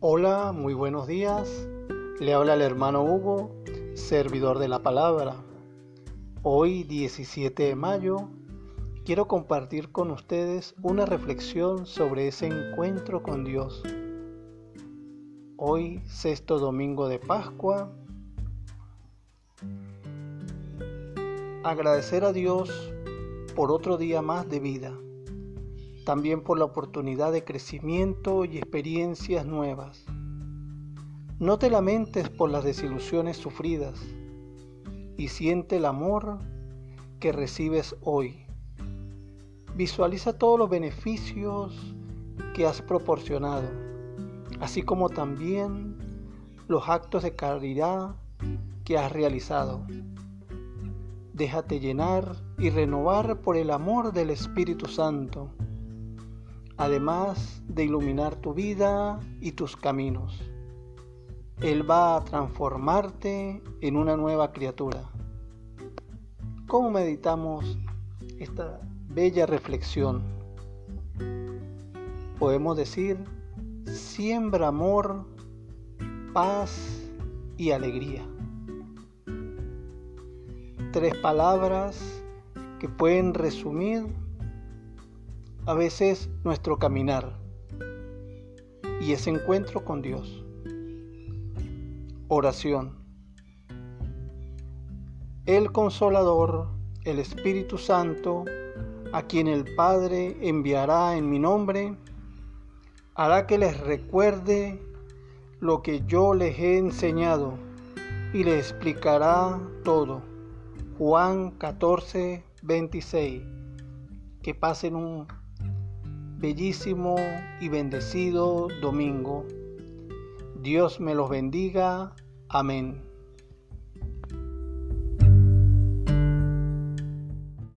Hola, muy buenos días. Le habla el hermano Hugo, servidor de la palabra. Hoy, 17 de mayo, quiero compartir con ustedes una reflexión sobre ese encuentro con Dios. Hoy, sexto domingo de Pascua. Agradecer a Dios por otro día más de vida también por la oportunidad de crecimiento y experiencias nuevas. No te lamentes por las desilusiones sufridas y siente el amor que recibes hoy. Visualiza todos los beneficios que has proporcionado, así como también los actos de caridad que has realizado. Déjate llenar y renovar por el amor del Espíritu Santo además de iluminar tu vida y tus caminos. Él va a transformarte en una nueva criatura. ¿Cómo meditamos esta bella reflexión? Podemos decir, siembra amor, paz y alegría. Tres palabras que pueden resumir a veces nuestro caminar y ese encuentro con Dios. Oración. El consolador, el Espíritu Santo, a quien el Padre enviará en mi nombre, hará que les recuerde lo que yo les he enseñado y les explicará todo. Juan 14, 26. Que pasen un bellísimo y bendecido domingo. Dios me los bendiga. Amén.